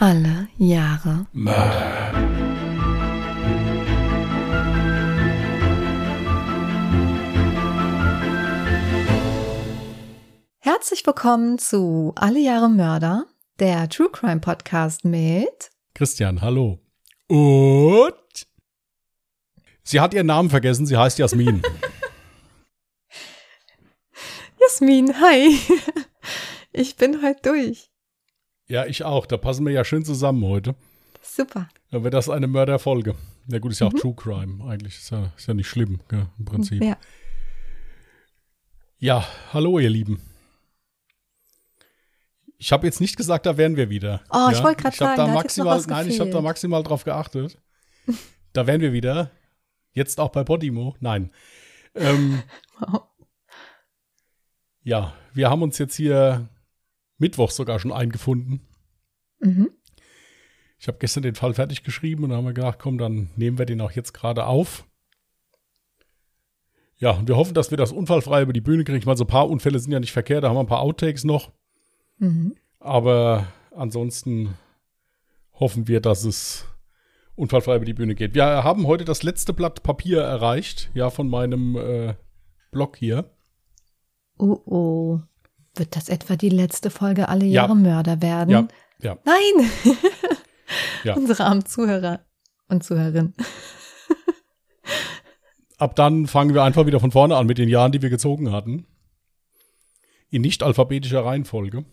Alle Jahre Mörder. Herzlich willkommen zu Alle Jahre Mörder, der True Crime Podcast mit Christian, hallo. Und sie hat ihren Namen vergessen, sie heißt Jasmin. Jasmin, hi. Ich bin heute durch. Ja, ich auch. Da passen wir ja schön zusammen heute. Super. Dann wird das eine Mörderfolge. Ja gut, ist ja auch True Crime eigentlich. Ist ja, ist ja nicht schlimm, gell, im Prinzip. Ja. Ja, hallo ihr Lieben. Ich habe jetzt nicht gesagt, da wären wir wieder. Oh, ich ja? wollte Ich hab sagen, da maximal, nein, ich habe da maximal drauf geachtet. Da wären wir wieder. Jetzt auch bei Podimo. Nein. Ähm, Wow. ja, wir haben uns jetzt hier Mittwoch sogar schon eingefunden. Mhm. Ich habe gestern den Fall fertig geschrieben und dann haben wir gedacht, komm, dann nehmen wir den auch jetzt gerade auf. Ja, und wir hoffen, dass wir das unfallfrei über die Bühne kriegen. Ich meine, so ein paar Unfälle sind ja nicht verkehrt, da haben wir ein paar Outtakes noch. Mhm. Aber ansonsten hoffen wir, dass es unfallfrei über die Bühne geht. Wir haben heute das letzte Blatt Papier erreicht, ja, von meinem äh, Blog hier. Oh oh. Wird das etwa die letzte Folge Alle Ja. Jahre Mörder werden? Ja, ja. Nein! Ja. Unsere armen Zuhörer und Zuhörerinnen. Ab dann fangen wir einfach wieder von vorne an mit den Jahren, die wir gezogen hatten. In nicht alphabetischer Reihenfolge.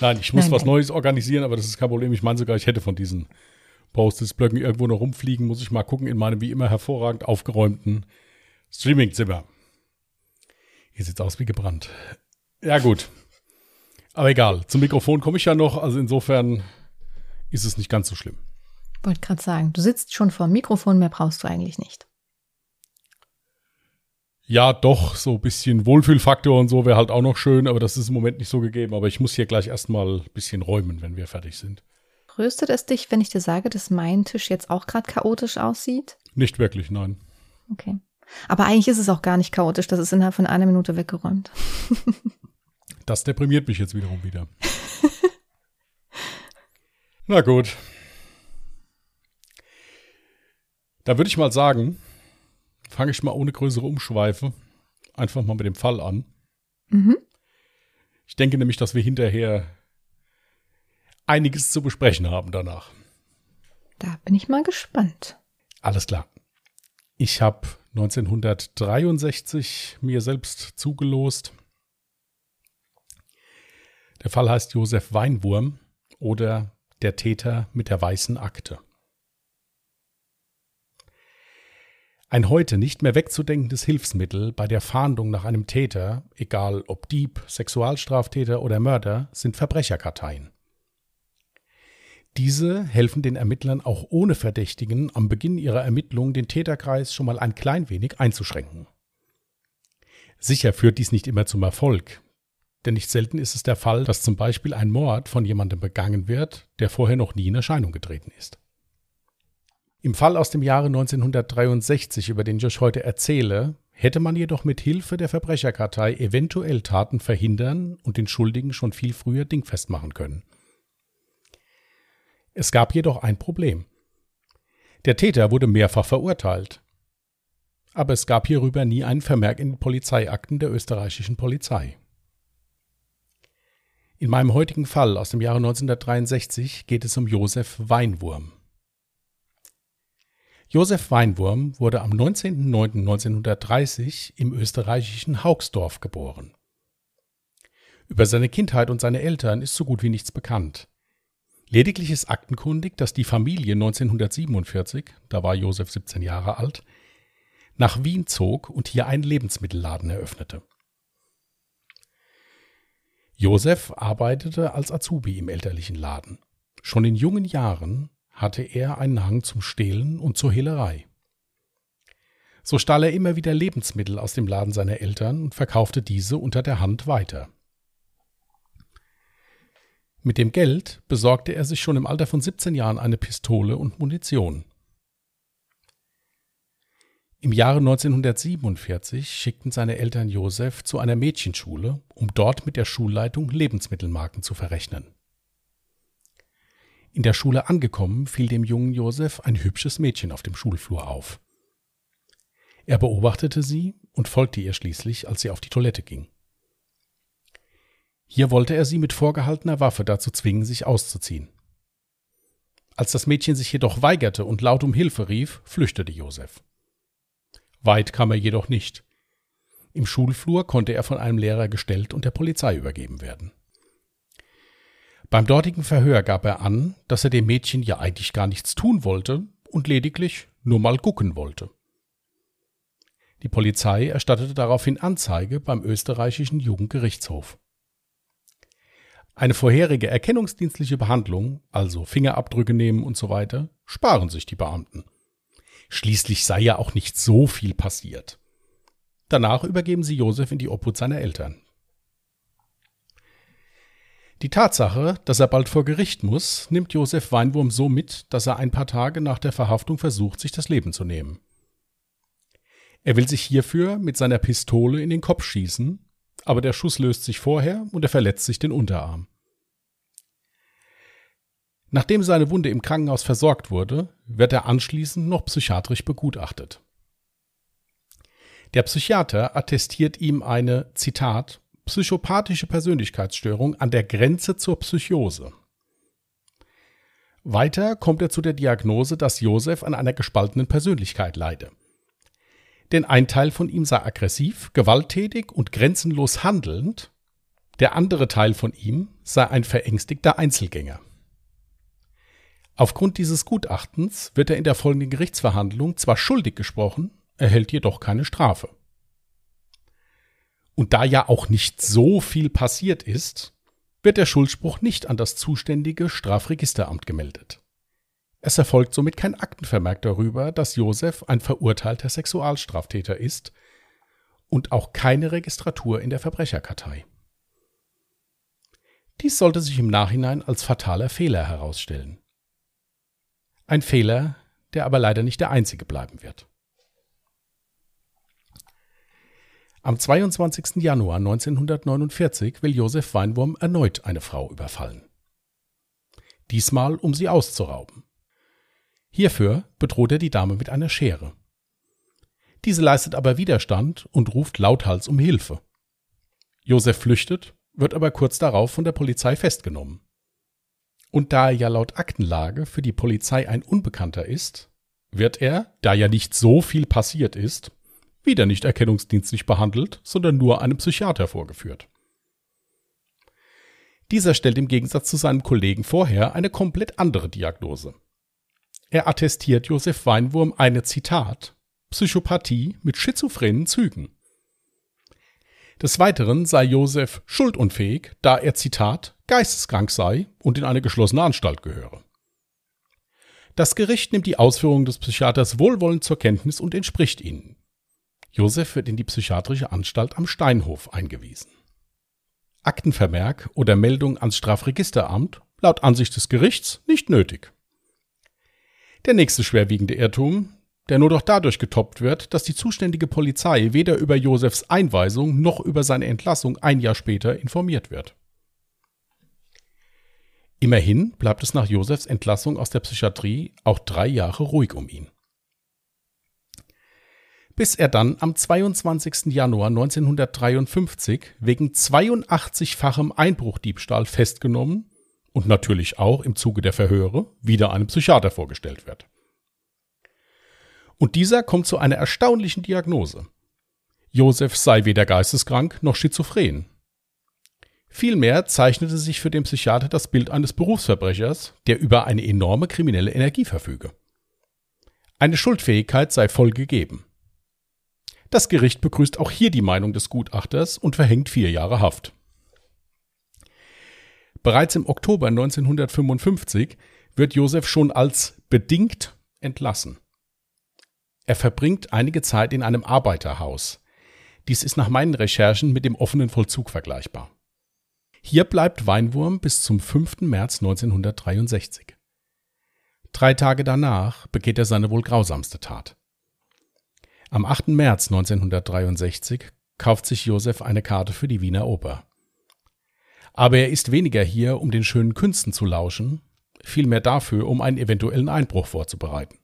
Nein, ich muss Nein, was nein. Neues organisieren, aber das ist kein Problem. Ich meine sogar, ich hätte von diesen Post-its-Blöcken irgendwo noch rumfliegen, muss ich mal gucken in meinem wie immer hervorragend aufgeräumten Streamingzimmer. Hier sieht's aus wie gebrannt. Ja, gut. Aber egal. Zum Mikrofon komme ich ja noch, also insofern ist es nicht ganz so schlimm. Wollte gerade sagen, du sitzt schon vor dem Mikrofon, mehr brauchst du eigentlich nicht. Ja, doch, so ein bisschen Wohlfühlfaktor und so wäre halt auch noch schön, aber das ist im Moment nicht so gegeben. Aber ich muss hier gleich erstmal ein bisschen räumen, wenn wir fertig sind. Tröstet es dich, wenn ich dir sage, dass mein Tisch jetzt auch gerade chaotisch aussieht? Nicht wirklich, nein. Okay. Aber eigentlich ist es auch gar nicht chaotisch, das ist innerhalb von einer Minute weggeräumt. Das deprimiert mich jetzt wiederum wieder. Na gut. Da würde ich mal sagen, fange ich mal ohne größere Umschweife einfach mal mit dem Fall an. Mhm. Ich denke nämlich, dass wir hinterher einiges zu besprechen haben danach. Da bin ich mal gespannt. Alles klar. Ich habe 1963 mir selbst zugelost. Der Fall heißt Josef Weinwurm oder der Täter mit der weißen Akte. Ein heute nicht mehr wegzudenkendes Hilfsmittel bei der Fahndung nach einem Täter, egal ob Dieb, Sexualstraftäter oder Mörder, sind Verbrecherkarteien. Diese helfen den Ermittlern auch ohne Verdächtigen am Beginn ihrer Ermittlung den Täterkreis schon mal ein klein wenig einzuschränken. Sicher führt dies nicht immer zum Erfolg, denn nicht selten ist es der Fall, dass zum Beispiel ein Mord von jemandem begangen wird, der vorher noch nie in Erscheinung getreten ist. Im Fall aus dem Jahre 1963, über den ich heute erzähle, hätte man jedoch mit Hilfe der Verbrecherkartei eventuell Taten verhindern und den Schuldigen schon viel früher dingfest machen können. Es gab jedoch ein Problem. Der Täter wurde mehrfach verurteilt. Aber es gab hierüber nie einen Vermerk in den Polizeiakten der österreichischen Polizei. In meinem heutigen Fall aus dem Jahre 1963 geht es um Josef Weinwurm. Josef Weinwurm wurde am 19.09.1930 im österreichischen Haugsdorf geboren. Über seine Kindheit und seine Eltern ist so gut wie nichts bekannt. Lediglich ist aktenkundig, dass die Familie 1947, da war Josef 17 Jahre alt, nach Wien zog und hier einen Lebensmittelladen eröffnete. Josef arbeitete als Azubi im elterlichen Laden. Schon in jungen Jahren hatte er einen Hang zum Stehlen und zur Hehlerei. So stahl er immer wieder Lebensmittel aus dem Laden seiner Eltern und verkaufte diese unter der Hand weiter. Mit dem Geld besorgte er sich schon im Alter von 17 Jahren eine Pistole und Munition. Im Jahre 1947 schickten seine Eltern Josef zu einer Mädchenschule, um dort mit der Schulleitung Lebensmittelmarken zu verrechnen. In der Schule angekommen, fiel dem jungen Josef ein hübsches Mädchen auf dem Schulflur auf. Er beobachtete sie und folgte ihr schließlich, als sie auf die Toilette ging. Hier wollte er sie mit vorgehaltener Waffe dazu zwingen, sich auszuziehen. Als das Mädchen sich jedoch weigerte und laut um Hilfe rief, flüchtete Josef. Weit kam er jedoch nicht. Im Schulflur konnte er von einem Lehrer gestellt und der Polizei übergeben werden. Beim dortigen Verhör gab er an, dass er dem Mädchen ja eigentlich gar nichts tun wollte und lediglich nur mal gucken wollte. Die Polizei erstattete daraufhin Anzeige beim österreichischen Jugendgerichtshof. Eine vorherige erkennungsdienstliche Behandlung, also Fingerabdrücke nehmen und so weiter, sparen sich die Beamten. Schließlich sei ja auch nicht so viel passiert. Danach übergeben sie Josef in die Obhut seiner Eltern. Die Tatsache, dass er bald vor Gericht muss, nimmt Josef Weinwurm so mit, dass er ein paar Tage nach der Verhaftung versucht, sich das Leben zu nehmen. Er will sich hierfür mit seiner Pistole in den Kopf schießen, aber der Schuss löst sich vorher und er verletzt sich den Unterarm. Nachdem seine Wunde im Krankenhaus versorgt wurde, wird er anschließend noch psychiatrisch begutachtet. Der Psychiater attestiert ihm eine, Zitat, psychopathische Persönlichkeitsstörung an der Grenze zur Psychose. Weiter kommt er zu der Diagnose, dass Josef an einer gespaltenen Persönlichkeit leide. Denn ein Teil von ihm sei aggressiv, gewalttätig und grenzenlos handelnd, der andere Teil von ihm sei ein verängstigter Einzelgänger. Aufgrund dieses Gutachtens wird er in der folgenden Gerichtsverhandlung zwar schuldig gesprochen, erhält jedoch keine Strafe. Und da ja auch nicht so viel passiert ist, wird der Schuldspruch nicht an das zuständige Strafregisteramt gemeldet. Es erfolgt somit kein Aktenvermerk darüber, dass Josef ein verurteilter Sexualstraftäter ist und auch keine Registratur in der Verbrecherkartei. Dies sollte sich im Nachhinein als fataler Fehler herausstellen. Ein Fehler, der aber leider nicht der einzige bleiben wird. Am 22. Januar 1949 will Josef Weinwurm erneut eine Frau überfallen. Diesmal, um sie auszurauben. Hierfür bedroht er die Dame mit einer Schere. Diese leistet aber Widerstand und ruft lauthals um Hilfe. Josef flüchtet, wird aber kurz darauf von der Polizei festgenommen. Und da er ja laut Aktenlage für die Polizei ein Unbekannter ist, wird er, da ja nicht so viel passiert ist, wieder nicht erkennungsdienstlich behandelt, sondern nur einem Psychiater vorgeführt. Dieser stellt im Gegensatz zu seinem Kollegen vorher eine komplett andere Diagnose. Er attestiert Josef Weinwurm eine Zitat Psychopathie mit schizophrenen Zügen. Des Weiteren sei Josef schuldunfähig, da er Zitat geisteskrank sei und in eine geschlossene Anstalt gehöre. Das Gericht nimmt die Ausführungen des Psychiaters wohlwollend zur Kenntnis und entspricht ihnen. Josef wird in die psychiatrische Anstalt am Steinhof eingewiesen. Aktenvermerk oder Meldung ans Strafregisteramt laut Ansicht des Gerichts nicht nötig. Der nächste schwerwiegende Irrtum, der nur doch dadurch getoppt wird, dass die zuständige Polizei weder über Josefs Einweisung noch über seine Entlassung ein Jahr später informiert wird. Immerhin bleibt es nach Josefs Entlassung aus der Psychiatrie auch drei Jahre ruhig um ihn bis er dann am 22. Januar 1953 wegen 82-fachem Einbruchdiebstahl festgenommen und natürlich auch im Zuge der Verhöre wieder einem Psychiater vorgestellt wird. Und dieser kommt zu einer erstaunlichen Diagnose. Josef sei weder geisteskrank noch schizophren. Vielmehr zeichnete sich für den Psychiater das Bild eines Berufsverbrechers, der über eine enorme kriminelle Energie verfüge. Eine Schuldfähigkeit sei voll gegeben. Das Gericht begrüßt auch hier die Meinung des Gutachters und verhängt vier Jahre Haft. Bereits im Oktober 1955 wird Josef schon als bedingt entlassen. Er verbringt einige Zeit in einem Arbeiterhaus. Dies ist nach meinen Recherchen mit dem offenen Vollzug vergleichbar. Hier bleibt Weinwurm bis zum 5. März 1963. Drei Tage danach begeht er seine wohl grausamste Tat. Am 8. März 1963 kauft sich Josef eine Karte für die Wiener Oper. Aber er ist weniger hier, um den schönen Künsten zu lauschen. vielmehr dafür, um einen eventuellen Einbruch vorzubereiten.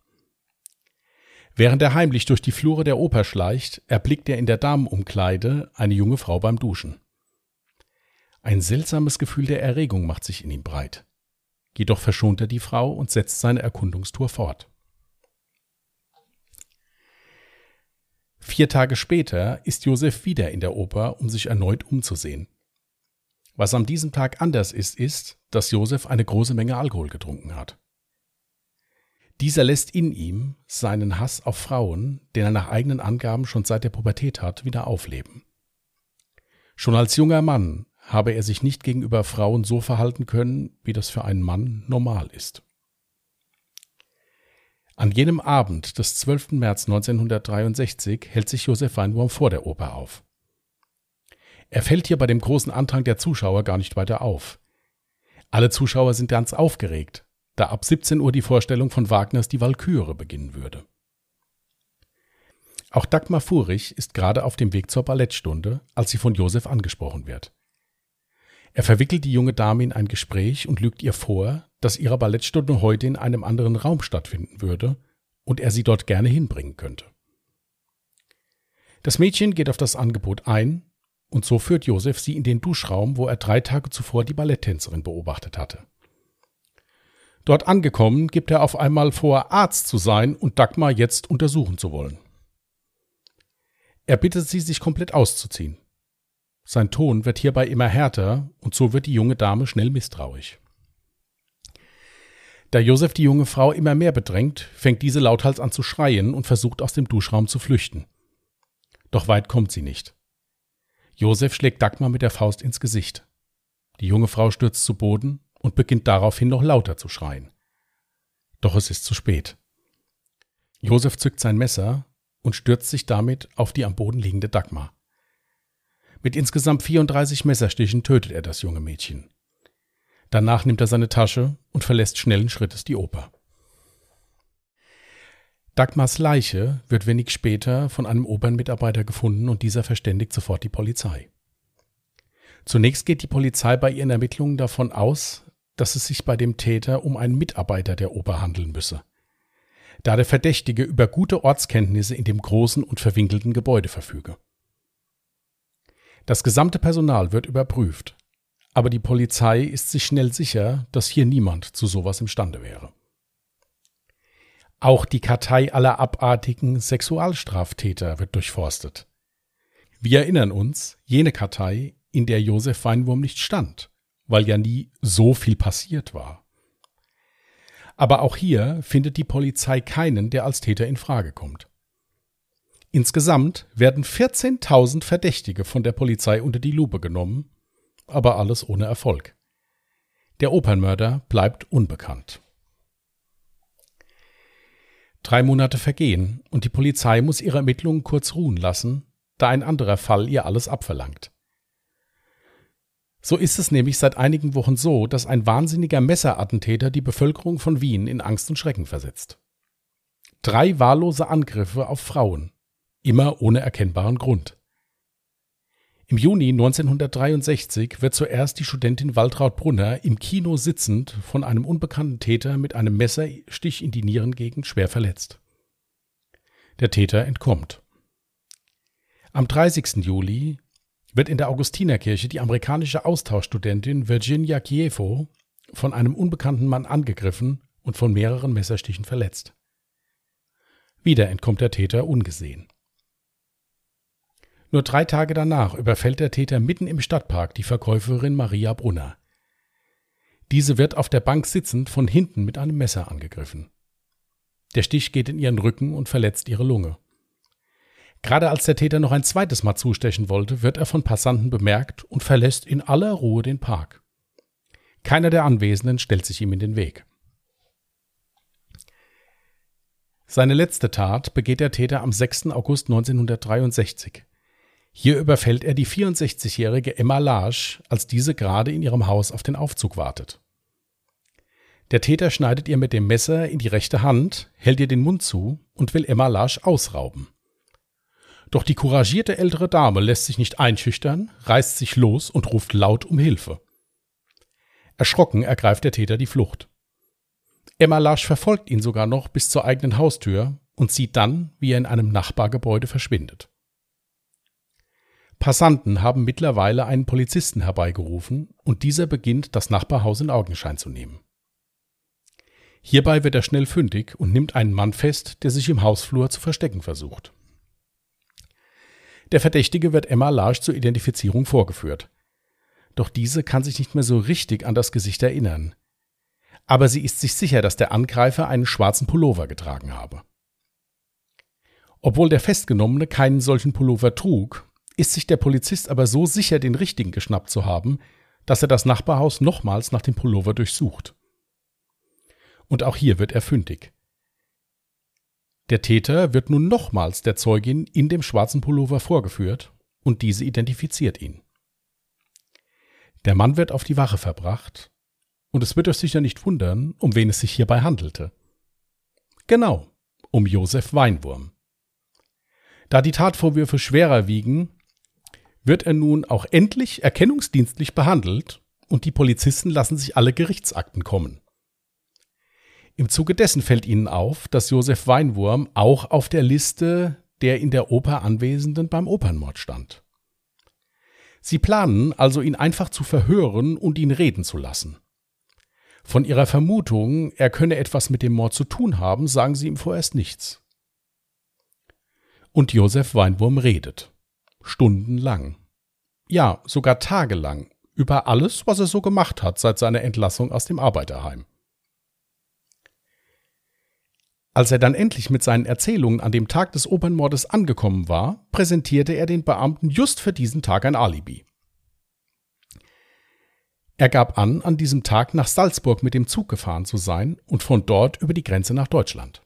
Während er heimlich durch die Flure der Oper schleicht, erblickt er in der Damenumkleide eine junge Frau beim Duschen. Ein seltsames Gefühl der Erregung macht sich in ihm breit. Jedoch verschont er die Frau und setzt seine Erkundungstour fort. Vier Tage später ist Josef wieder in der Oper, um sich erneut umzusehen. Was an diesem Tag anders ist, ist, dass Josef eine große Menge Alkohol getrunken hat. Dieser lässt in ihm seinen Hass auf Frauen, den er nach eigenen Angaben schon seit der Pubertät hat, wieder aufleben. Schon als junger Mann habe er sich nicht gegenüber Frauen so verhalten können, wie das für einen Mann normal ist. An jenem Abend des 12. März 1963 hält sich Josef Weinwurm vor der Oper auf. Er fällt hier bei dem großen Andrang der Zuschauer gar nicht weiter auf. Alle Zuschauer sind ganz aufgeregt, da ab 17 Uhr die Vorstellung von Wagners Die Walküre beginnen würde. Auch Dagmar Furich ist gerade auf dem Weg zur Ballettstunde, als sie von Josef angesprochen wird. Er verwickelt die junge Dame in ein Gespräch und lügt ihr vor, dass ihre Ballettstunde heute in einem anderen Raum stattfinden würde und er sie dort gerne hinbringen könnte. Das Mädchen geht auf das Angebot ein und so führt Josef sie in den Duschraum, wo er drei Tage zuvor die Balletttänzerin beobachtet hatte. Dort angekommen, gibt er auf einmal vor, Arzt zu sein und Dagmar jetzt untersuchen zu wollen. Er bittet sie, sich komplett auszuziehen. Sein Ton wird hierbei immer härter und so wird die junge Dame schnell misstrauisch. Da Josef die junge Frau immer mehr bedrängt, fängt diese lauthals an zu schreien und versucht aus dem Duschraum zu flüchten. Doch weit kommt sie nicht. Josef schlägt Dagmar mit der Faust ins Gesicht. Die junge Frau stürzt zu Boden und beginnt daraufhin noch lauter zu schreien. Doch es ist zu spät. Josef zückt sein Messer und stürzt sich damit auf die am Boden liegende Dagmar. Mit insgesamt 34 Messerstichen tötet er das junge Mädchen. Danach nimmt er seine Tasche und verlässt schnellen Schrittes die Oper. Dagmars Leiche wird wenig später von einem Opernmitarbeiter gefunden und dieser verständigt sofort die Polizei. Zunächst geht die Polizei bei ihren Ermittlungen davon aus, dass es sich bei dem Täter um einen Mitarbeiter der Oper handeln müsse, da der Verdächtige über gute Ortskenntnisse in dem großen und verwinkelten Gebäude verfüge. Das gesamte Personal wird überprüft, aber die Polizei ist sich schnell sicher, dass hier niemand zu sowas imstande wäre. Auch die Kartei aller abartigen Sexualstraftäter wird durchforstet. Wir erinnern uns, jene Kartei, in der Josef Weinwurm nicht stand weil ja nie so viel passiert war. Aber auch hier findet die Polizei keinen, der als Täter in Frage kommt. Insgesamt werden 14.000 Verdächtige von der Polizei unter die Lupe genommen, aber alles ohne Erfolg. Der Opernmörder bleibt unbekannt. Drei Monate vergehen und die Polizei muss ihre Ermittlungen kurz ruhen lassen, da ein anderer Fall ihr alles abverlangt. So ist es nämlich seit einigen Wochen so, dass ein wahnsinniger Messerattentäter die Bevölkerung von Wien in Angst und Schrecken versetzt. Drei wahllose Angriffe auf Frauen, immer ohne erkennbaren Grund. Im Juni 1963 wird zuerst die Studentin Waltraud Brunner im Kino sitzend von einem unbekannten Täter mit einem Messerstich in die Nierengegend schwer verletzt. Der Täter entkommt. Am 30. Juli wird in der Augustinerkirche die amerikanische Austauschstudentin Virginia Kievo von einem unbekannten Mann angegriffen und von mehreren Messerstichen verletzt. Wieder entkommt der Täter ungesehen. Nur drei Tage danach überfällt der Täter mitten im Stadtpark die Verkäuferin Maria Brunner. Diese wird auf der Bank sitzend von hinten mit einem Messer angegriffen. Der Stich geht in ihren Rücken und verletzt ihre Lunge. Gerade als der Täter noch ein zweites Mal zustechen wollte, wird er von Passanten bemerkt und verlässt in aller Ruhe den Park. Keiner der Anwesenden stellt sich ihm in den Weg. Seine letzte Tat begeht der Täter am 6. August 1963. Hier überfällt er die 64-jährige Emma Lage, als diese gerade in ihrem Haus auf den Aufzug wartet. Der Täter schneidet ihr mit dem Messer in die rechte Hand, hält ihr den Mund zu und will Emma Lage ausrauben. Doch die couragierte ältere Dame lässt sich nicht einschüchtern, reißt sich los und ruft laut um Hilfe. Erschrocken ergreift der Täter die Flucht. Emma Larsch verfolgt ihn sogar noch bis zur eigenen Haustür und sieht dann, wie er in einem Nachbargebäude verschwindet. Passanten haben mittlerweile einen Polizisten herbeigerufen und dieser beginnt, das Nachbarhaus in Augenschein zu nehmen. Hierbei wird er schnell fündig und nimmt einen Mann fest, der sich im Hausflur zu verstecken versucht. Der Verdächtige wird Emma Larsch zur Identifizierung vorgeführt. Doch diese kann sich nicht mehr so richtig an das Gesicht erinnern. Aber sie ist sich sicher, dass der Angreifer einen schwarzen Pullover getragen habe. Obwohl der Festgenommene keinen solchen Pullover trug, ist sich der Polizist aber so sicher, den richtigen geschnappt zu haben, dass er das Nachbarhaus nochmals nach dem Pullover durchsucht. Und auch hier wird er fündig. Der Täter wird nun nochmals der Zeugin in dem schwarzen Pullover vorgeführt und diese identifiziert ihn. Der Mann wird auf die Wache verbracht und es wird euch sicher nicht wundern, um wen es sich hierbei handelte. Genau, um Josef Weinwurm. Da die Tatvorwürfe schwerer wiegen, wird er nun auch endlich erkennungsdienstlich behandelt und die Polizisten lassen sich alle Gerichtsakten kommen. Im Zuge dessen fällt ihnen auf, dass Josef Weinwurm auch auf der Liste der in der Oper Anwesenden beim Opernmord stand. Sie planen also, ihn einfach zu verhören und ihn reden zu lassen. Von ihrer Vermutung, er könne etwas mit dem Mord zu tun haben, sagen sie ihm vorerst nichts. Und Josef Weinwurm redet. Stundenlang. Ja, sogar tagelang. Über alles, was er so gemacht hat seit seiner Entlassung aus dem Arbeiterheim. Als er dann endlich mit seinen Erzählungen an dem Tag des Opernmordes angekommen war, präsentierte er den Beamten just für diesen Tag ein Alibi. Er gab an, an diesem Tag nach Salzburg mit dem Zug gefahren zu sein und von dort über die Grenze nach Deutschland.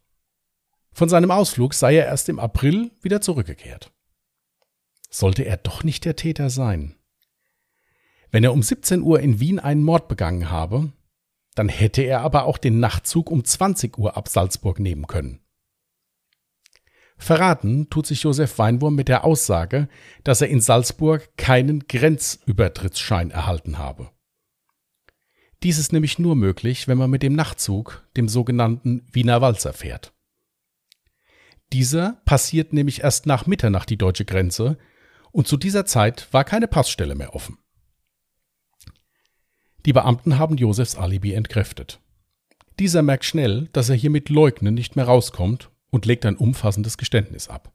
Von seinem Ausflug sei er erst im April wieder zurückgekehrt. Sollte er doch nicht der Täter sein? Wenn er um 17 Uhr in Wien einen Mord begangen habe, dann hätte er aber auch den Nachtzug um 20 Uhr ab Salzburg nehmen können. Verraten tut sich Josef Weinwurm mit der Aussage, dass er in Salzburg keinen Grenzübertrittsschein erhalten habe. Dies ist nämlich nur möglich, wenn man mit dem Nachtzug, dem sogenannten Wiener Walzer, fährt. Dieser passiert nämlich erst nach Mitternacht die deutsche Grenze und zu dieser Zeit war keine Passstelle mehr offen. Die Beamten haben Josefs Alibi entkräftet. Dieser merkt schnell, dass er hier mit Leugnen nicht mehr rauskommt und legt ein umfassendes Geständnis ab.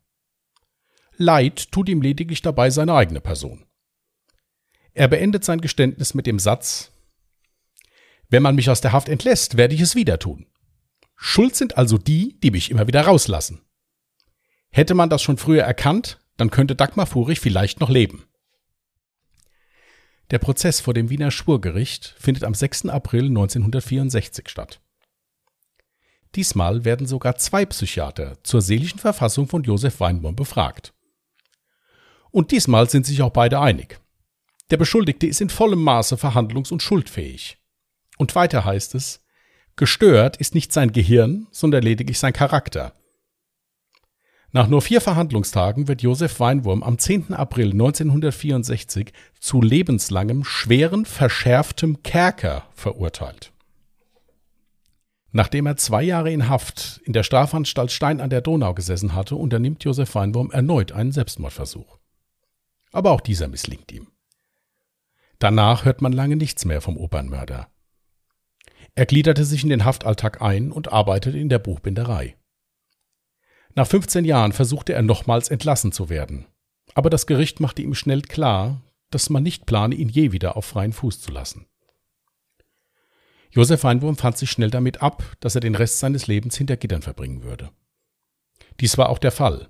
Leid tut ihm lediglich dabei seine eigene Person. Er beendet sein Geständnis mit dem Satz Wenn man mich aus der Haft entlässt, werde ich es wieder tun. Schuld sind also die, die mich immer wieder rauslassen. Hätte man das schon früher erkannt, dann könnte Dagmar Furich vielleicht noch leben. Der Prozess vor dem Wiener Schwurgericht findet am 6. April 1964 statt. Diesmal werden sogar zwei Psychiater zur seelischen Verfassung von Josef Weinborn befragt. Und diesmal sind sich auch beide einig. Der Beschuldigte ist in vollem Maße verhandlungs- und schuldfähig. Und weiter heißt es, gestört ist nicht sein Gehirn, sondern lediglich sein Charakter. Nach nur vier Verhandlungstagen wird Josef Weinwurm am 10. April 1964 zu lebenslangem, schweren, verschärftem Kerker verurteilt. Nachdem er zwei Jahre in Haft in der Strafanstalt Stein an der Donau gesessen hatte, unternimmt Josef Weinwurm erneut einen Selbstmordversuch. Aber auch dieser misslingt ihm. Danach hört man lange nichts mehr vom Opernmörder. Er gliederte sich in den Haftalltag ein und arbeitete in der Buchbinderei. Nach 15 Jahren versuchte er nochmals entlassen zu werden. Aber das Gericht machte ihm schnell klar, dass man nicht plane, ihn je wieder auf freien Fuß zu lassen. Josef Weinwurm fand sich schnell damit ab, dass er den Rest seines Lebens hinter Gittern verbringen würde. Dies war auch der Fall.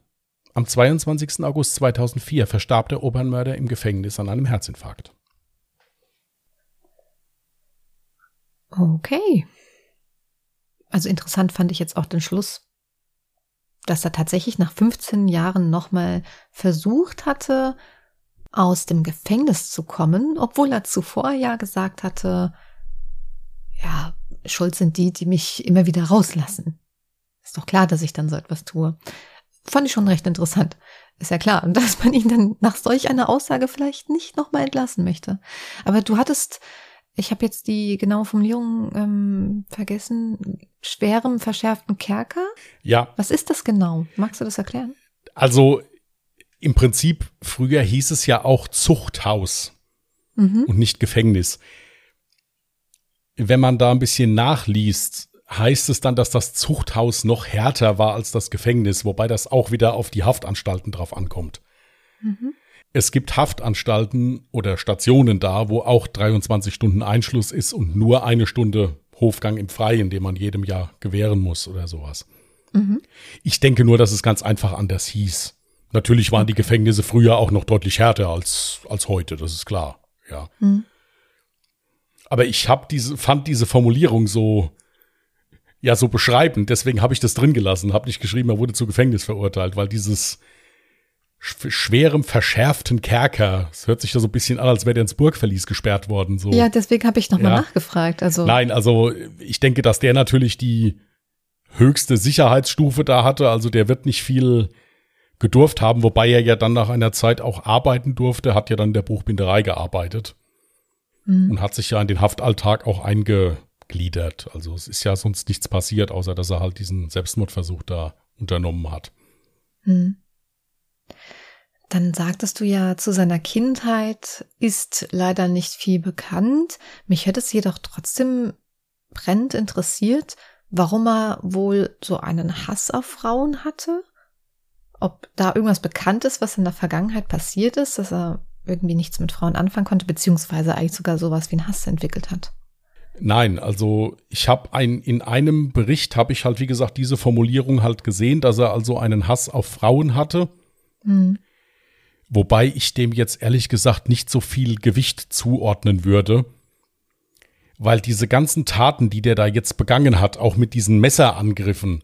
Am 22. August 2004 verstarb der Opernmörder im Gefängnis an einem Herzinfarkt. Okay. Also interessant fand ich jetzt auch den Schluss, dass er tatsächlich nach 15 Jahren nochmal versucht hatte, aus dem Gefängnis zu kommen, obwohl er zuvor ja gesagt hatte, ja, schuld sind die, die mich immer wieder rauslassen. Ist doch klar, dass ich dann so etwas tue. Fand ich schon recht interessant. Ist ja klar, dass man ihn dann nach solch einer Aussage vielleicht nicht nochmal entlassen möchte. Aber du hattest, ich habe jetzt die genaue Formulierung ähm, vergessen, schwerem, verschärften Kerker? Ja. Was ist das genau? Magst du das erklären? Also im Prinzip, früher hieß es ja auch Zuchthaus mhm. und nicht Gefängnis. Wenn man da ein bisschen nachliest, heißt es dann, dass das Zuchthaus noch härter war als das Gefängnis, wobei das auch wieder auf die Haftanstalten drauf ankommt. Mhm. Es gibt Haftanstalten oder Stationen da, wo auch 23 Stunden Einschluss ist und nur eine Stunde Hofgang im Freien, den man jedem Jahr gewähren muss oder sowas. Mhm. Ich denke nur, dass es ganz einfach anders hieß. Natürlich waren die Gefängnisse früher auch noch deutlich härter als, als heute, das ist klar, ja. Mhm. Aber ich hab diese, fand diese Formulierung so, ja, so beschreibend, deswegen habe ich das drin gelassen, habe nicht geschrieben, er wurde zu Gefängnis verurteilt, weil dieses schwerem, verschärften Kerker, es hört sich da so ein bisschen an, als wäre der ins Burgverlies gesperrt worden. So. Ja, deswegen habe ich nochmal ja. nachgefragt. Also. Nein, also ich denke, dass der natürlich die höchste Sicherheitsstufe da hatte, also der wird nicht viel gedurft haben, wobei er ja dann nach einer Zeit auch arbeiten durfte, hat ja dann in der Buchbinderei gearbeitet mhm. und hat sich ja in den Haftalltag auch eingegliedert. Also es ist ja sonst nichts passiert, außer dass er halt diesen Selbstmordversuch da unternommen hat. Mhm. Dann sagtest du ja, zu seiner Kindheit ist leider nicht viel bekannt. Mich hätte es jedoch trotzdem brennend interessiert, warum er wohl so einen Hass auf Frauen hatte ob da irgendwas bekannt ist, was in der Vergangenheit passiert ist, dass er irgendwie nichts mit Frauen anfangen konnte, beziehungsweise eigentlich sogar sowas wie einen Hass entwickelt hat. Nein, also ich habe ein in einem Bericht habe ich halt wie gesagt diese Formulierung halt gesehen, dass er also einen Hass auf Frauen hatte. Mhm. Wobei ich dem jetzt ehrlich gesagt nicht so viel Gewicht zuordnen würde, weil diese ganzen Taten, die der da jetzt begangen hat, auch mit diesen Messerangriffen,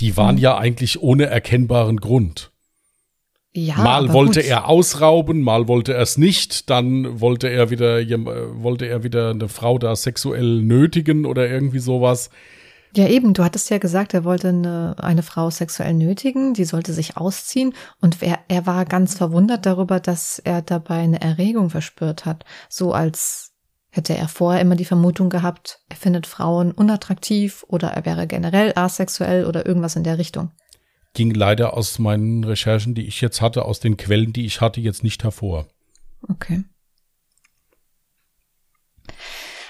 die waren hm. ja eigentlich ohne erkennbaren Grund. Ja, mal wollte gut. er ausrauben, mal wollte er es nicht, dann wollte er wieder wollte er wieder eine Frau da sexuell nötigen oder irgendwie sowas. Ja, eben, du hattest ja gesagt, er wollte eine, eine Frau sexuell nötigen, die sollte sich ausziehen und er, er war ganz verwundert darüber, dass er dabei eine Erregung verspürt hat, so als Hätte er vorher immer die Vermutung gehabt, er findet Frauen unattraktiv oder er wäre generell asexuell oder irgendwas in der Richtung? Ging leider aus meinen Recherchen, die ich jetzt hatte, aus den Quellen, die ich hatte, jetzt nicht hervor. Okay.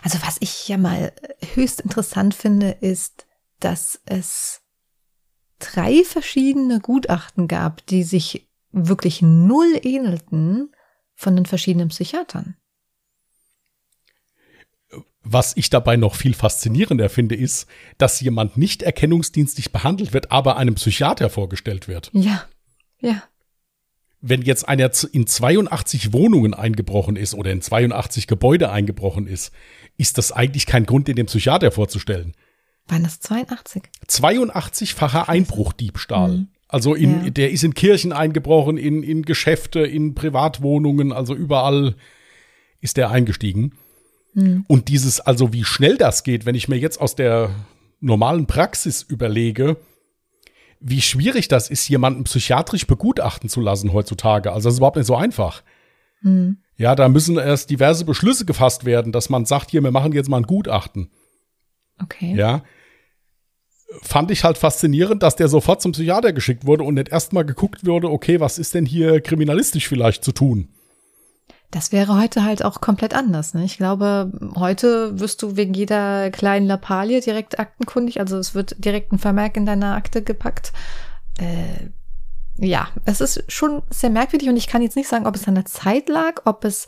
Also was ich ja mal höchst interessant finde, ist, dass es drei verschiedene Gutachten gab, die sich wirklich null ähnelten von den verschiedenen Psychiatern. Was ich dabei noch viel faszinierender finde, ist, dass jemand nicht erkennungsdienstlich behandelt wird, aber einem Psychiater vorgestellt wird. Ja, ja. Wenn jetzt einer in 82 Wohnungen eingebrochen ist oder in 82 Gebäude eingebrochen ist, ist das eigentlich kein Grund, den dem Psychiater vorzustellen. Waren das 82? 82-facher Einbruchdiebstahl. Mhm. Also in, ja. der ist in Kirchen eingebrochen, in, in Geschäfte, in Privatwohnungen, also überall ist der eingestiegen. Mhm. Und dieses, also wie schnell das geht, wenn ich mir jetzt aus der normalen Praxis überlege, wie schwierig das ist, jemanden psychiatrisch begutachten zu lassen heutzutage. Also das ist überhaupt nicht so einfach. Mhm. Ja, da müssen erst diverse Beschlüsse gefasst werden, dass man sagt, hier, wir machen jetzt mal ein Gutachten. Okay. Ja. Fand ich halt faszinierend, dass der sofort zum Psychiater geschickt wurde und nicht erst mal geguckt wurde, okay, was ist denn hier kriminalistisch vielleicht zu tun? Das wäre heute halt auch komplett anders. Ne? Ich glaube, heute wirst du wegen jeder kleinen Lappalie direkt aktenkundig. Also es wird direkt ein Vermerk in deiner Akte gepackt. Äh, ja, es ist schon sehr merkwürdig und ich kann jetzt nicht sagen, ob es an der Zeit lag, ob es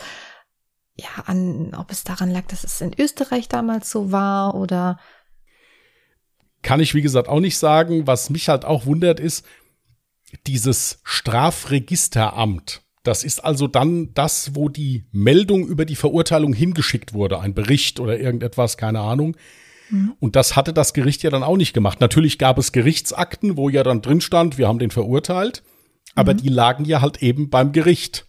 ja an, ob es daran lag, dass es in Österreich damals so war oder kann ich wie gesagt auch nicht sagen. Was mich halt auch wundert ist, dieses Strafregisteramt das ist also dann das, wo die Meldung über die Verurteilung hingeschickt wurde, ein Bericht oder irgendetwas, keine Ahnung. Mhm. Und das hatte das Gericht ja dann auch nicht gemacht. Natürlich gab es Gerichtsakten, wo ja dann drin stand, wir haben den verurteilt, aber mhm. die lagen ja halt eben beim Gericht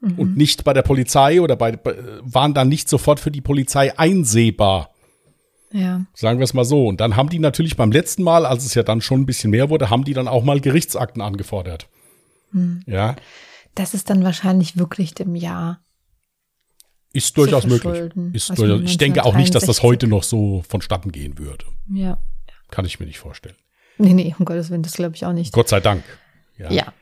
mhm. und nicht bei der Polizei oder bei, waren dann nicht sofort für die Polizei einsehbar. Ja. Sagen wir es mal so. Und dann haben die natürlich beim letzten Mal, als es ja dann schon ein bisschen mehr wurde, haben die dann auch mal Gerichtsakten angefordert. Mhm. Ja. Das ist dann wahrscheinlich wirklich dem Jahr. Ist durchaus möglich. Ist durchaus, ich denke auch nicht, dass das heute noch so vonstatten gehen würde. Ja, ja. Kann ich mir nicht vorstellen. Nee, nee, um Gottes Willen, das glaube ich auch nicht. Gott sei Dank. Ja. ja.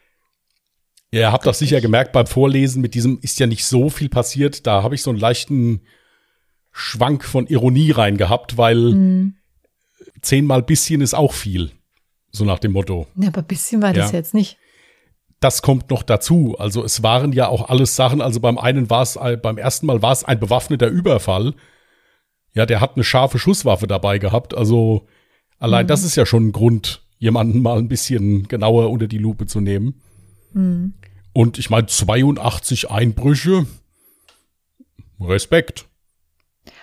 Ihr habt das sicher gemerkt beim Vorlesen, mit diesem ist ja nicht so viel passiert. Da habe ich so einen leichten Schwank von Ironie rein gehabt, weil mhm. zehnmal bisschen ist auch viel. So nach dem Motto. Ja, aber bisschen war das jetzt nicht. Das kommt noch dazu. Also es waren ja auch alles Sachen. Also beim einen war es, beim ersten Mal war es ein bewaffneter Überfall. Ja, der hat eine scharfe Schusswaffe dabei gehabt. Also allein mhm. das ist ja schon ein Grund, jemanden mal ein bisschen genauer unter die Lupe zu nehmen. Mhm. Und ich meine, 82 Einbrüche. Respekt.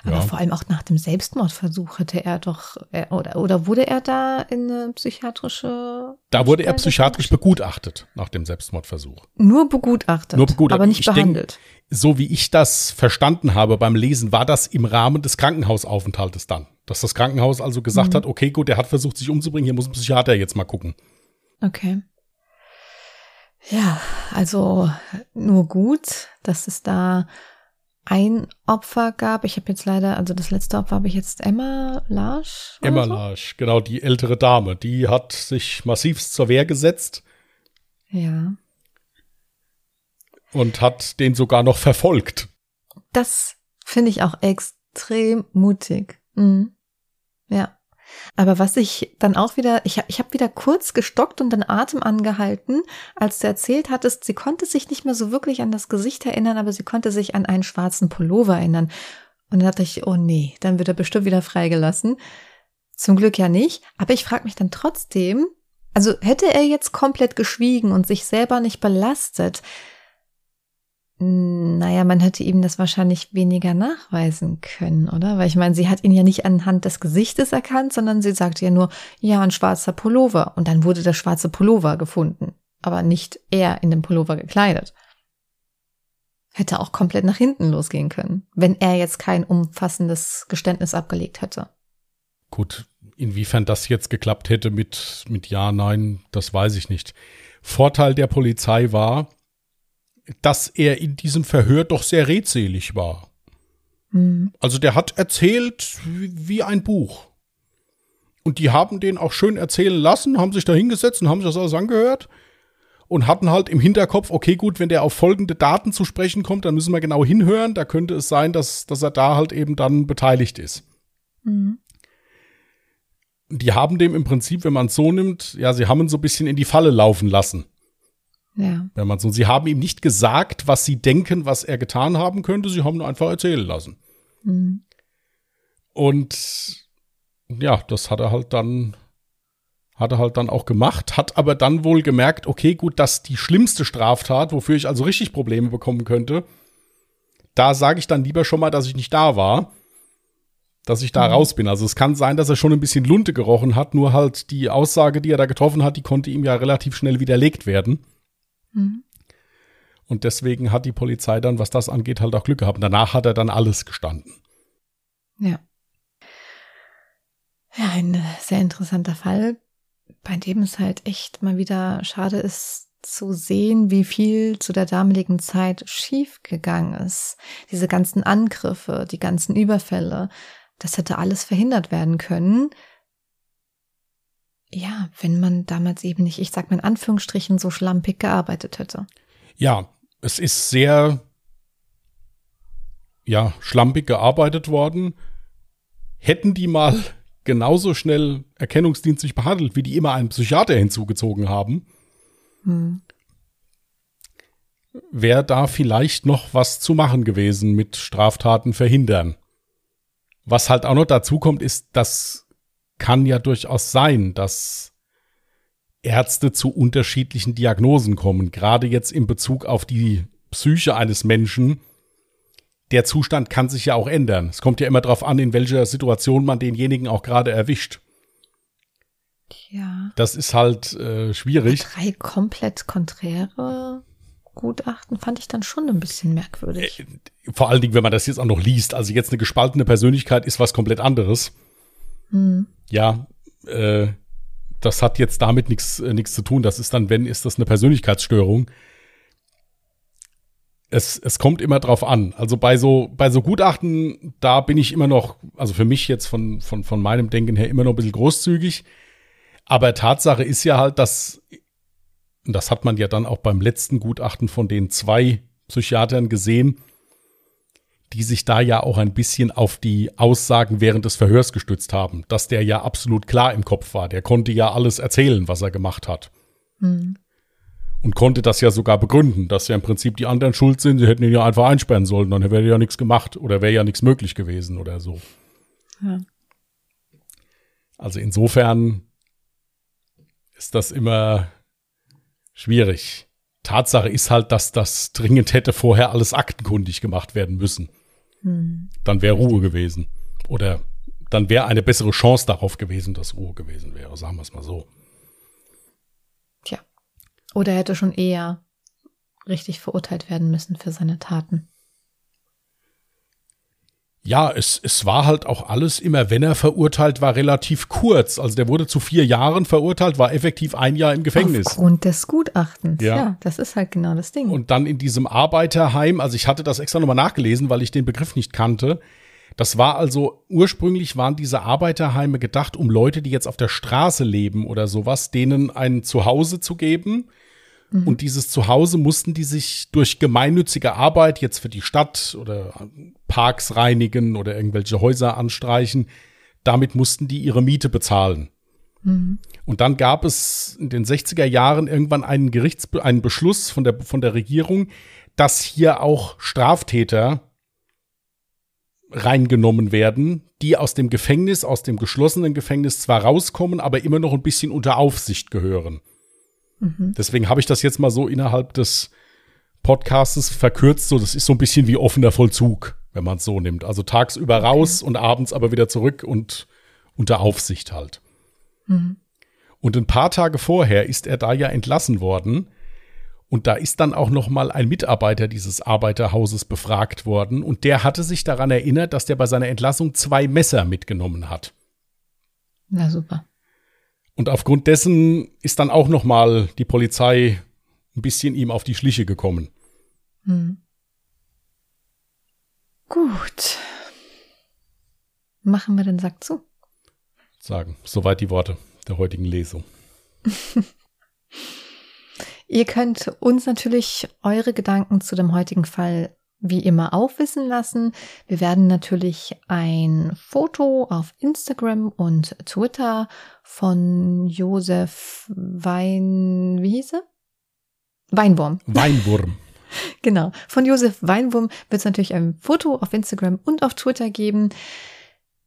Aber ja. vor allem auch nach dem Selbstmordversuch hatte er doch, oder, oder wurde er da in eine psychiatrische. Da wurde er psychiatrisch begutachtet nach dem Selbstmordversuch. Nur begutachtet. Nur begutachtet. Aber nicht ich behandelt. Denk, so wie ich das verstanden habe beim Lesen, war das im Rahmen des Krankenhausaufenthaltes dann. Dass das Krankenhaus also gesagt mhm. hat, okay, gut, der hat versucht, sich umzubringen, hier muss ein Psychiater jetzt mal gucken. Okay. Ja, also nur gut, dass es da ein Opfer gab. Ich habe jetzt leider, also das letzte Opfer habe ich jetzt Emma Larsch. Emma so? Larsch, genau, die ältere Dame. Die hat sich massiv zur Wehr gesetzt. Ja. Und hat den sogar noch verfolgt. Das finde ich auch extrem mutig. Mhm. Ja. Aber was ich dann auch wieder, ich, ich habe wieder kurz gestockt und den Atem angehalten, als du erzählt hattest, sie konnte sich nicht mehr so wirklich an das Gesicht erinnern, aber sie konnte sich an einen schwarzen Pullover erinnern. Und dann dachte ich, oh nee, dann wird er bestimmt wieder freigelassen. Zum Glück ja nicht, aber ich frage mich dann trotzdem, also hätte er jetzt komplett geschwiegen und sich selber nicht belastet, naja, man hätte ihm das wahrscheinlich weniger nachweisen können, oder? Weil ich meine, sie hat ihn ja nicht anhand des Gesichtes erkannt, sondern sie sagte ja nur, ja, ein schwarzer Pullover. Und dann wurde der schwarze Pullover gefunden, aber nicht er in dem Pullover gekleidet. Hätte auch komplett nach hinten losgehen können, wenn er jetzt kein umfassendes Geständnis abgelegt hätte. Gut, inwiefern das jetzt geklappt hätte mit, mit Ja, Nein, das weiß ich nicht. Vorteil der Polizei war, dass er in diesem Verhör doch sehr redselig war. Mhm. Also der hat erzählt wie ein Buch. Und die haben den auch schön erzählen lassen, haben sich da hingesetzt und haben sich das alles angehört und hatten halt im Hinterkopf, okay, gut, wenn der auf folgende Daten zu sprechen kommt, dann müssen wir genau hinhören. Da könnte es sein, dass, dass er da halt eben dann beteiligt ist. Mhm. Die haben dem im Prinzip, wenn man es so nimmt, ja, sie haben ihn so ein bisschen in die Falle laufen lassen. Ja. Wenn man so, sie haben ihm nicht gesagt, was sie denken, was er getan haben könnte, sie haben nur einfach erzählen lassen. Mhm. Und ja, das hat er halt dann, hat er halt dann auch gemacht, hat aber dann wohl gemerkt, okay, gut, dass die schlimmste Straftat, wofür ich also richtig Probleme bekommen könnte, da sage ich dann lieber schon mal, dass ich nicht da war, dass ich da mhm. raus bin. Also es kann sein, dass er schon ein bisschen Lunte gerochen hat, nur halt die Aussage, die er da getroffen hat, die konnte ihm ja relativ schnell widerlegt werden. Mhm. Und deswegen hat die Polizei dann, was das angeht, halt auch Glück gehabt. Danach hat er dann alles gestanden. Ja. Ja, ein sehr interessanter Fall, bei dem es halt echt mal wieder schade ist zu sehen, wie viel zu der damaligen Zeit schiefgegangen ist. Diese ganzen Angriffe, die ganzen Überfälle, das hätte alles verhindert werden können, ja, wenn man damals eben nicht, ich sag mal in Anführungsstrichen, so schlampig gearbeitet hätte. Ja, es ist sehr, ja, schlampig gearbeitet worden. Hätten die mal genauso schnell erkennungsdienstlich behandelt, wie die immer einen Psychiater hinzugezogen haben, hm. wäre da vielleicht noch was zu machen gewesen mit Straftaten verhindern. Was halt auch noch dazu kommt, ist, dass kann ja durchaus sein, dass Ärzte zu unterschiedlichen Diagnosen kommen, gerade jetzt in Bezug auf die Psyche eines Menschen. Der Zustand kann sich ja auch ändern. Es kommt ja immer darauf an, in welcher Situation man denjenigen auch gerade erwischt. Ja. Das ist halt äh, schwierig. Drei komplett konträre Gutachten fand ich dann schon ein bisschen merkwürdig. Äh, vor allen Dingen, wenn man das jetzt auch noch liest. Also jetzt eine gespaltene Persönlichkeit ist was komplett anderes. Mhm. Ja, äh, das hat jetzt damit nichts äh, nichts zu tun. Das ist dann, wenn, ist das eine Persönlichkeitsstörung. es, es kommt immer drauf an. Also bei so, bei so Gutachten, da bin ich immer noch, also für mich jetzt von, von, von meinem Denken her immer noch ein bisschen großzügig. Aber Tatsache ist ja halt, dass, das hat man ja dann auch beim letzten Gutachten von den zwei Psychiatern gesehen, die sich da ja auch ein bisschen auf die Aussagen während des Verhörs gestützt haben, dass der ja absolut klar im Kopf war. Der konnte ja alles erzählen, was er gemacht hat. Mhm. Und konnte das ja sogar begründen, dass ja im Prinzip die anderen schuld sind. Sie hätten ihn ja einfach einsperren sollen, dann wäre ja nichts gemacht oder wäre ja nichts möglich gewesen oder so. Ja. Also insofern ist das immer schwierig. Tatsache ist halt, dass das dringend hätte vorher alles aktenkundig gemacht werden müssen. Hm. Dann wäre Ruhe gewesen. Oder dann wäre eine bessere Chance darauf gewesen, dass Ruhe gewesen wäre, sagen wir es mal so. Tja. Oder hätte schon eher richtig verurteilt werden müssen für seine Taten. Ja, es, es war halt auch alles immer, wenn er verurteilt war, relativ kurz. Also der wurde zu vier Jahren verurteilt, war effektiv ein Jahr im Gefängnis. Aufgrund des Gutachtens, ja. ja. Das ist halt genau das Ding. Und dann in diesem Arbeiterheim, also ich hatte das extra nochmal nachgelesen, weil ich den Begriff nicht kannte. Das war also, ursprünglich waren diese Arbeiterheime gedacht, um Leute, die jetzt auf der Straße leben oder sowas, denen ein Zuhause zu geben Mhm. Und dieses Zuhause mussten die sich durch gemeinnützige Arbeit jetzt für die Stadt oder Parks reinigen oder irgendwelche Häuser anstreichen. Damit mussten die ihre Miete bezahlen. Mhm. Und dann gab es in den 60er Jahren irgendwann einen Gerichts einen Beschluss von der, von der Regierung, dass hier auch Straftäter reingenommen werden, die aus dem Gefängnis, aus dem geschlossenen Gefängnis zwar rauskommen, aber immer noch ein bisschen unter Aufsicht gehören. Mhm. Deswegen habe ich das jetzt mal so innerhalb des Podcasts verkürzt. So, das ist so ein bisschen wie offener Vollzug, wenn man es so nimmt. Also tagsüber okay. raus und abends aber wieder zurück und unter Aufsicht halt. Mhm. Und ein paar Tage vorher ist er da ja entlassen worden. Und da ist dann auch noch mal ein Mitarbeiter dieses Arbeiterhauses befragt worden. Und der hatte sich daran erinnert, dass der bei seiner Entlassung zwei Messer mitgenommen hat. Na super. Und aufgrund dessen ist dann auch noch mal die Polizei ein bisschen ihm auf die Schliche gekommen. Hm. Gut. Machen wir den Sack zu. Sagen. Soweit die Worte der heutigen Lesung. Ihr könnt uns natürlich eure Gedanken zu dem heutigen Fall wie immer aufwissen lassen. Wir werden natürlich ein Foto auf Instagram und Twitter von Josef Wein, wie hieß er? Weinwurm. Weinwurm. genau. Von Josef Weinwurm wird es natürlich ein Foto auf Instagram und auf Twitter geben.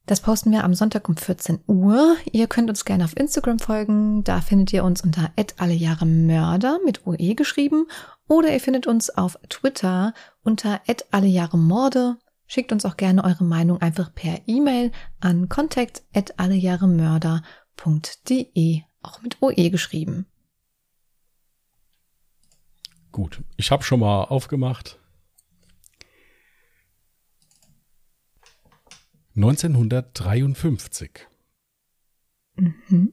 Das posten wir am Sonntag um 14 Uhr. Ihr könnt uns gerne auf Instagram folgen. Da findet ihr uns unter @allejahremörder mit OE geschrieben oder ihr findet uns auf Twitter unter allejahremorde. Schickt uns auch gerne eure Meinung einfach per E-Mail an contact@allejahremörder.de, auch mit OE geschrieben. Gut, ich habe schon mal aufgemacht. 1953. Mhm.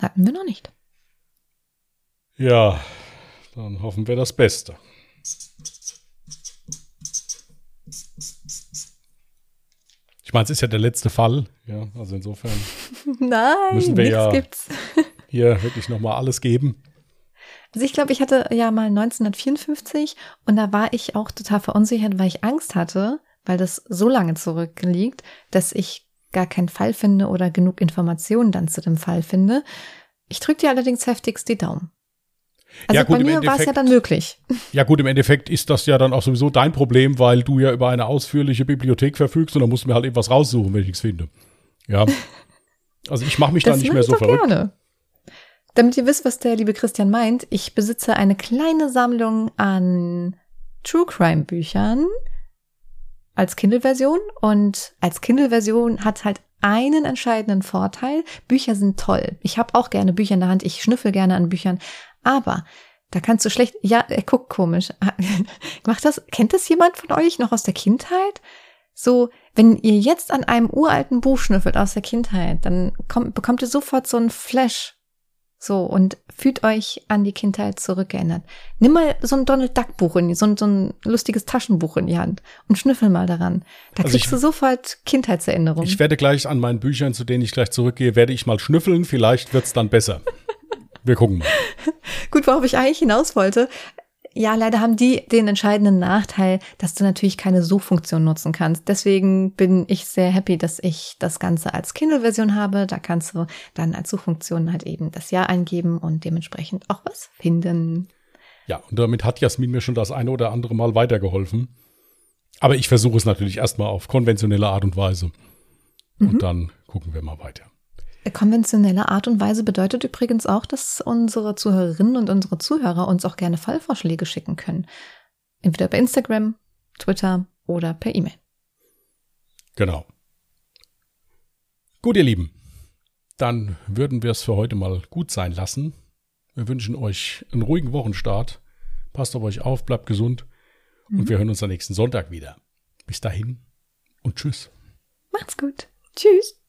Hatten wir noch nicht. Ja, dann hoffen wir das Beste. Ich meine, es ist ja der letzte Fall, ja, also insofern Nein, müssen wir ja gibt's. hier wirklich nochmal alles geben. Also ich glaube, ich hatte ja mal 1954 und da war ich auch total verunsichert, weil ich Angst hatte, weil das so lange zurückliegt, dass ich gar keinen Fall finde oder genug Informationen dann zu dem Fall finde. Ich drücke dir allerdings heftigst die Daumen. Also ja, gut, bei mir war es ja dann möglich. Ja gut, im Endeffekt ist das ja dann auch sowieso dein Problem, weil du ja über eine ausführliche Bibliothek verfügst und da musst du mir halt etwas raussuchen, wenn ich nichts finde. Ja. Also ich mache mich da nicht mehr so verrückt. Gerne. Damit ihr wisst, was der liebe Christian meint, ich besitze eine kleine Sammlung an True Crime Büchern, als Kindle-Version und als Kindle-Version hat halt einen entscheidenden Vorteil. Bücher sind toll. Ich habe auch gerne Bücher in der Hand. Ich schnüffel gerne an Büchern. Aber da kannst du schlecht. Ja, er guckt komisch. Macht das? Kennt das jemand von euch noch aus der Kindheit? So, wenn ihr jetzt an einem uralten Buch schnüffelt aus der Kindheit, dann kommt, bekommt ihr sofort so ein Flash. So, und fühlt euch an die Kindheit zurückgeändert. Nimm mal so ein Donald Duck Buch in die, so ein, so ein lustiges Taschenbuch in die Hand und schnüffel mal daran. Da Also kriegst ich- du sofort Kindheitserinnerungen. Ich werde gleich an meinen Büchern, zu denen ich gleich zurückgehe, werde ich mal schnüffeln. Vielleicht wird's dann besser. Wir gucken mal. Gut, worauf ich eigentlich hinaus wollte. Ja, leider haben die den entscheidenden Nachteil, dass du natürlich keine Suchfunktion nutzen kannst. Deswegen bin ich sehr happy, dass ich das Ganze als Kindle-Version habe. Da kannst du dann als Suchfunktion halt eben das Jahr eingeben und dementsprechend auch was finden. Ja, und damit hat Jasmin mir schon das eine oder andere Mal weitergeholfen. Aber ich versuche es natürlich erstmal auf konventionelle Art und Weise. Und dann gucken wir mal weiter. Konventionelle Art und Weise bedeutet übrigens auch, dass unsere Zuhörerinnen und unsere Zuhörer uns auch gerne Fallvorschläge schicken können. Entweder bei Instagram, Twitter oder per E-Mail. Genau. Gut, ihr Lieben. Dann würden wir es für heute mal gut sein lassen. Wir wünschen euch einen ruhigen Wochenstart. Passt auf euch auf, bleibt gesund. Und wir hören uns am nächsten Sonntag wieder. Bis dahin und tschüss. Macht's gut. Tschüss.